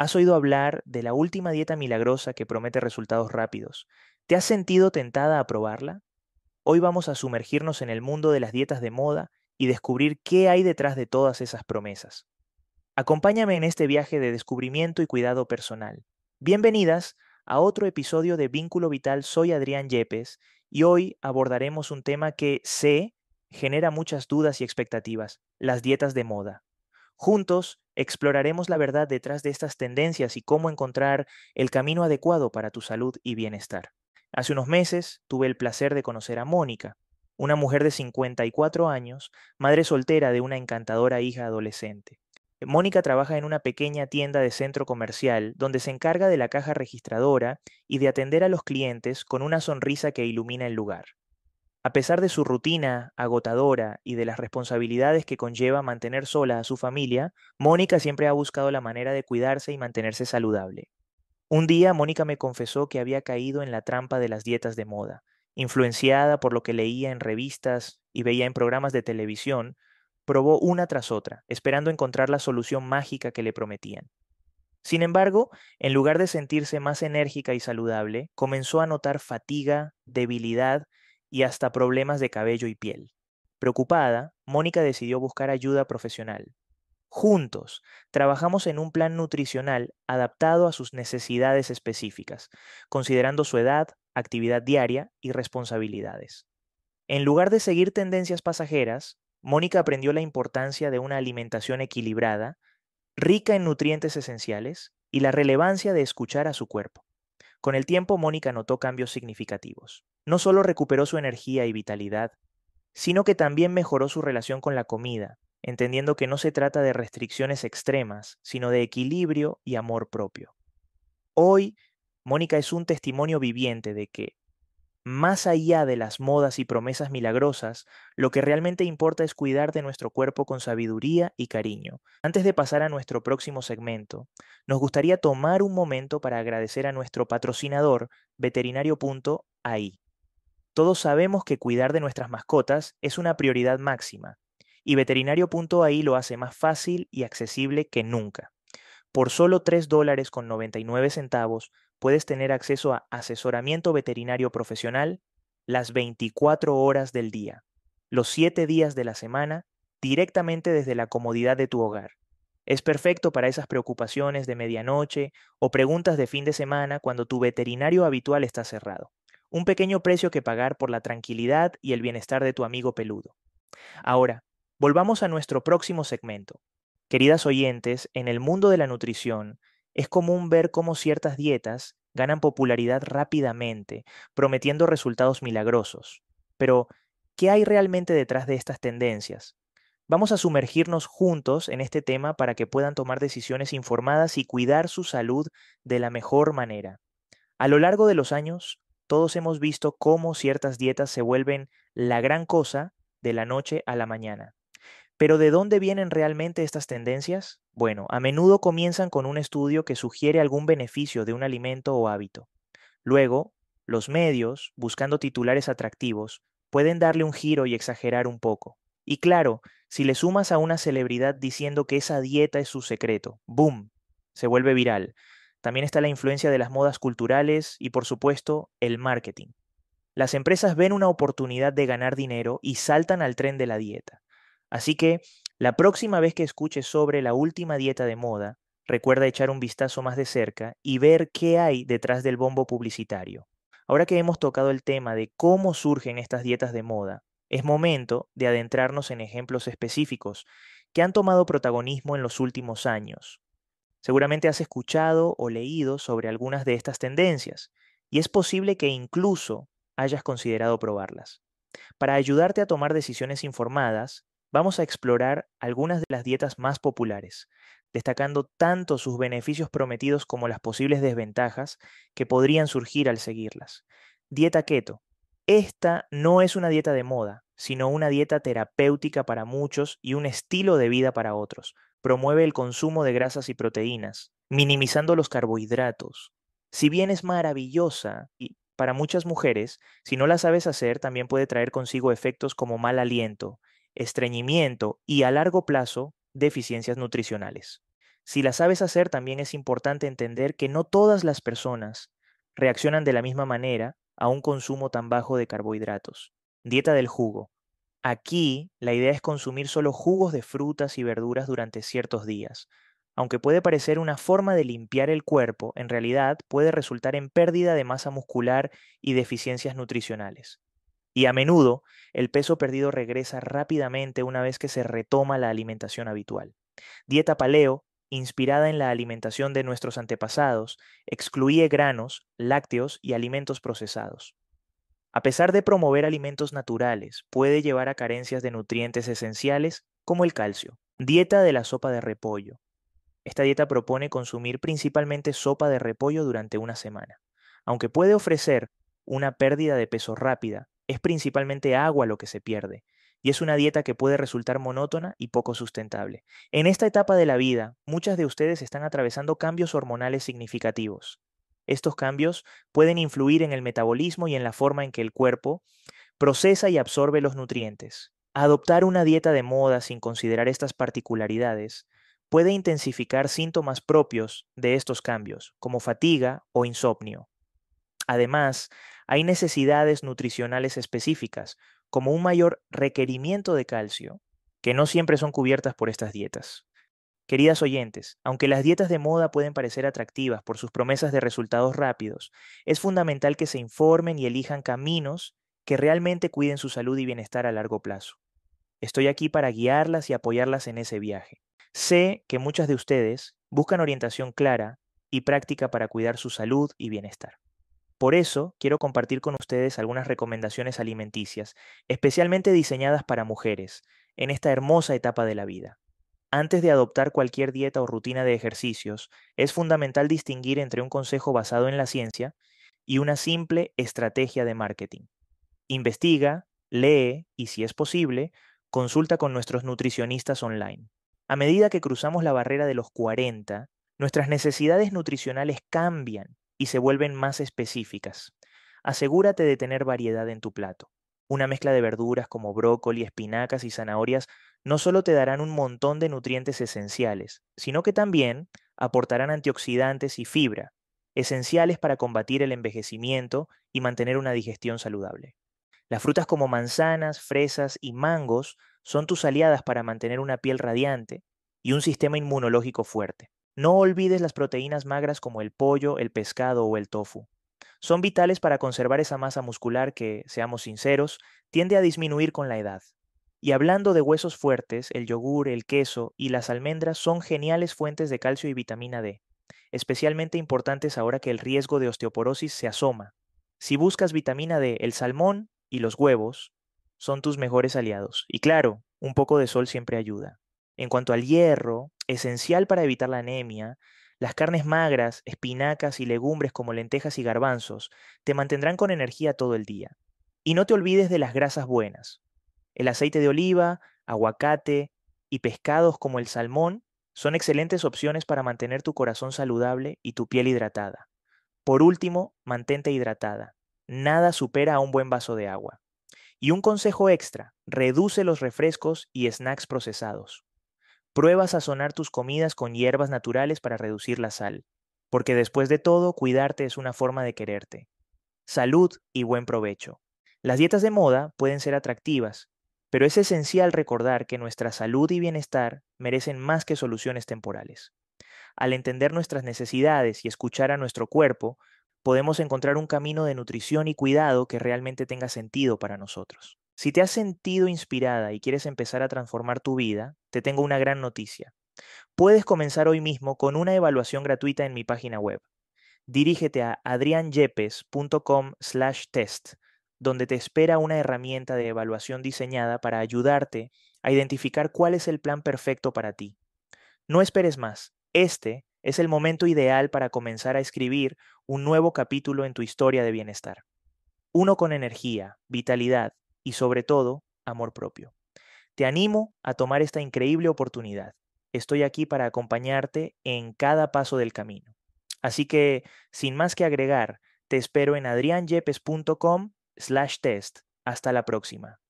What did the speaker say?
¿Has oído hablar de la última dieta milagrosa que promete resultados rápidos? ¿Te has sentido tentada a probarla? Hoy vamos a sumergirnos en el mundo de las dietas de moda y descubrir qué hay detrás de todas esas promesas. Acompáñame en este viaje de descubrimiento y cuidado personal. Bienvenidas a otro episodio de Vínculo Vital. Soy Adrián Yepes y hoy abordaremos un tema que sé genera muchas dudas y expectativas, las dietas de moda. Juntos exploraremos la verdad detrás de estas tendencias y cómo encontrar el camino adecuado para tu salud y bienestar. Hace unos meses tuve el placer de conocer a Mónica, una mujer de 54 años, madre soltera de una encantadora hija adolescente. Mónica trabaja en una pequeña tienda de centro comercial donde se encarga de la caja registradora y de atender a los clientes con una sonrisa que ilumina el lugar. A pesar de su rutina agotadora y de las responsabilidades que conlleva mantener sola a su familia, Mónica siempre ha buscado la manera de cuidarse y mantenerse saludable. Un día Mónica me confesó que había caído en la trampa de las dietas de moda. Influenciada por lo que leía en revistas y veía en programas de televisión, probó una tras otra, esperando encontrar la solución mágica que le prometían. Sin embargo, en lugar de sentirse más enérgica y saludable, comenzó a notar fatiga, debilidad y hasta problemas de cabello y piel. Preocupada, Mónica decidió buscar ayuda profesional. Juntos, trabajamos en un plan nutricional adaptado a sus necesidades específicas, considerando su edad, actividad diaria y responsabilidades. En lugar de seguir tendencias pasajeras, Mónica aprendió la importancia de una alimentación equilibrada, rica en nutrientes esenciales y la relevancia de escuchar a su cuerpo. Con el tiempo, Mónica notó cambios significativos. No solo recuperó su energía y vitalidad, sino que también mejoró su relación con la comida, entendiendo que no se trata de restricciones extremas, sino de equilibrio y amor propio. Hoy, Mónica es un testimonio viviente de que, más allá de las modas y promesas milagrosas, lo que realmente importa es cuidar de nuestro cuerpo con sabiduría y cariño. Antes de pasar a nuestro próximo segmento, nos gustaría tomar un momento para agradecer a nuestro patrocinador, veterinario.ai. Todos sabemos que cuidar de nuestras mascotas es una prioridad máxima, y veterinario.ai lo hace más fácil y accesible que nunca. Por solo 3 dólares con 99 centavos puedes tener acceso a asesoramiento veterinario profesional las 24 horas del día, los 7 días de la semana, directamente desde la comodidad de tu hogar. Es perfecto para esas preocupaciones de medianoche o preguntas de fin de semana cuando tu veterinario habitual está cerrado. Un pequeño precio que pagar por la tranquilidad y el bienestar de tu amigo peludo. Ahora, volvamos a nuestro próximo segmento. Queridas oyentes, en el mundo de la nutrición, es común ver cómo ciertas dietas ganan popularidad rápidamente, prometiendo resultados milagrosos. Pero, ¿qué hay realmente detrás de estas tendencias? Vamos a sumergirnos juntos en este tema para que puedan tomar decisiones informadas y cuidar su salud de la mejor manera. A lo largo de los años, todos hemos visto cómo ciertas dietas se vuelven la gran cosa de la noche a la mañana. Pero ¿de dónde vienen realmente estas tendencias? Bueno, a menudo comienzan con un estudio que sugiere algún beneficio de un alimento o hábito. Luego, los medios, buscando titulares atractivos, pueden darle un giro y exagerar un poco. Y claro, si le sumas a una celebridad diciendo que esa dieta es su secreto, ¡boom! Se vuelve viral. También está la influencia de las modas culturales y, por supuesto, el marketing. Las empresas ven una oportunidad de ganar dinero y saltan al tren de la dieta. Así que la próxima vez que escuches sobre la última dieta de moda, recuerda echar un vistazo más de cerca y ver qué hay detrás del bombo publicitario. Ahora que hemos tocado el tema de cómo surgen estas dietas de moda, es momento de adentrarnos en ejemplos específicos que han tomado protagonismo en los últimos años. Seguramente has escuchado o leído sobre algunas de estas tendencias y es posible que incluso hayas considerado probarlas. Para ayudarte a tomar decisiones informadas, vamos a explorar algunas de las dietas más populares, destacando tanto sus beneficios prometidos como las posibles desventajas que podrían surgir al seguirlas. Dieta keto. Esta no es una dieta de moda, sino una dieta terapéutica para muchos y un estilo de vida para otros. Promueve el consumo de grasas y proteínas, minimizando los carbohidratos. Si bien es maravillosa y para muchas mujeres, si no la sabes hacer, también puede traer consigo efectos como mal aliento, estreñimiento y a largo plazo deficiencias nutricionales. Si la sabes hacer, también es importante entender que no todas las personas reaccionan de la misma manera a un consumo tan bajo de carbohidratos. Dieta del jugo. Aquí la idea es consumir solo jugos de frutas y verduras durante ciertos días. Aunque puede parecer una forma de limpiar el cuerpo, en realidad puede resultar en pérdida de masa muscular y deficiencias nutricionales. Y a menudo el peso perdido regresa rápidamente una vez que se retoma la alimentación habitual. Dieta paleo inspirada en la alimentación de nuestros antepasados, excluye granos, lácteos y alimentos procesados. A pesar de promover alimentos naturales, puede llevar a carencias de nutrientes esenciales como el calcio. Dieta de la sopa de repollo. Esta dieta propone consumir principalmente sopa de repollo durante una semana. Aunque puede ofrecer una pérdida de peso rápida, es principalmente agua lo que se pierde, y es una dieta que puede resultar monótona y poco sustentable. En esta etapa de la vida, muchas de ustedes están atravesando cambios hormonales significativos. Estos cambios pueden influir en el metabolismo y en la forma en que el cuerpo procesa y absorbe los nutrientes. Adoptar una dieta de moda sin considerar estas particularidades puede intensificar síntomas propios de estos cambios, como fatiga o insomnio. Además, hay necesidades nutricionales específicas, como un mayor requerimiento de calcio, que no siempre son cubiertas por estas dietas. Queridas oyentes, aunque las dietas de moda pueden parecer atractivas por sus promesas de resultados rápidos, es fundamental que se informen y elijan caminos que realmente cuiden su salud y bienestar a largo plazo. Estoy aquí para guiarlas y apoyarlas en ese viaje. Sé que muchas de ustedes buscan orientación clara y práctica para cuidar su salud y bienestar. Por eso quiero compartir con ustedes algunas recomendaciones alimenticias, especialmente diseñadas para mujeres, en esta hermosa etapa de la vida. Antes de adoptar cualquier dieta o rutina de ejercicios, es fundamental distinguir entre un consejo basado en la ciencia y una simple estrategia de marketing. Investiga, lee y, si es posible, consulta con nuestros nutricionistas online. A medida que cruzamos la barrera de los 40, nuestras necesidades nutricionales cambian y se vuelven más específicas. Asegúrate de tener variedad en tu plato. Una mezcla de verduras como brócoli, espinacas y zanahorias no solo te darán un montón de nutrientes esenciales, sino que también aportarán antioxidantes y fibra, esenciales para combatir el envejecimiento y mantener una digestión saludable. Las frutas como manzanas, fresas y mangos son tus aliadas para mantener una piel radiante y un sistema inmunológico fuerte. No olvides las proteínas magras como el pollo, el pescado o el tofu. Son vitales para conservar esa masa muscular que, seamos sinceros, tiende a disminuir con la edad. Y hablando de huesos fuertes, el yogur, el queso y las almendras son geniales fuentes de calcio y vitamina D, especialmente importantes ahora que el riesgo de osteoporosis se asoma. Si buscas vitamina D, el salmón y los huevos son tus mejores aliados. Y claro, un poco de sol siempre ayuda. En cuanto al hierro, esencial para evitar la anemia, las carnes magras, espinacas y legumbres como lentejas y garbanzos te mantendrán con energía todo el día. Y no te olvides de las grasas buenas. El aceite de oliva, aguacate y pescados como el salmón son excelentes opciones para mantener tu corazón saludable y tu piel hidratada. Por último, mantente hidratada. Nada supera a un buen vaso de agua. Y un consejo extra, reduce los refrescos y snacks procesados. Prueba a sazonar tus comidas con hierbas naturales para reducir la sal, porque después de todo, cuidarte es una forma de quererte. Salud y buen provecho. Las dietas de moda pueden ser atractivas, pero es esencial recordar que nuestra salud y bienestar merecen más que soluciones temporales. Al entender nuestras necesidades y escuchar a nuestro cuerpo, podemos encontrar un camino de nutrición y cuidado que realmente tenga sentido para nosotros. Si te has sentido inspirada y quieres empezar a transformar tu vida, te tengo una gran noticia. Puedes comenzar hoy mismo con una evaluación gratuita en mi página web. Dirígete a adrianyepes.com/test, donde te espera una herramienta de evaluación diseñada para ayudarte a identificar cuál es el plan perfecto para ti. No esperes más. Este es el momento ideal para comenzar a escribir un nuevo capítulo en tu historia de bienestar. Uno con energía, vitalidad y sobre todo, amor propio. Te animo a tomar esta increíble oportunidad. Estoy aquí para acompañarte en cada paso del camino. Así que, sin más que agregar, te espero en adrianyepes.com slash test. Hasta la próxima.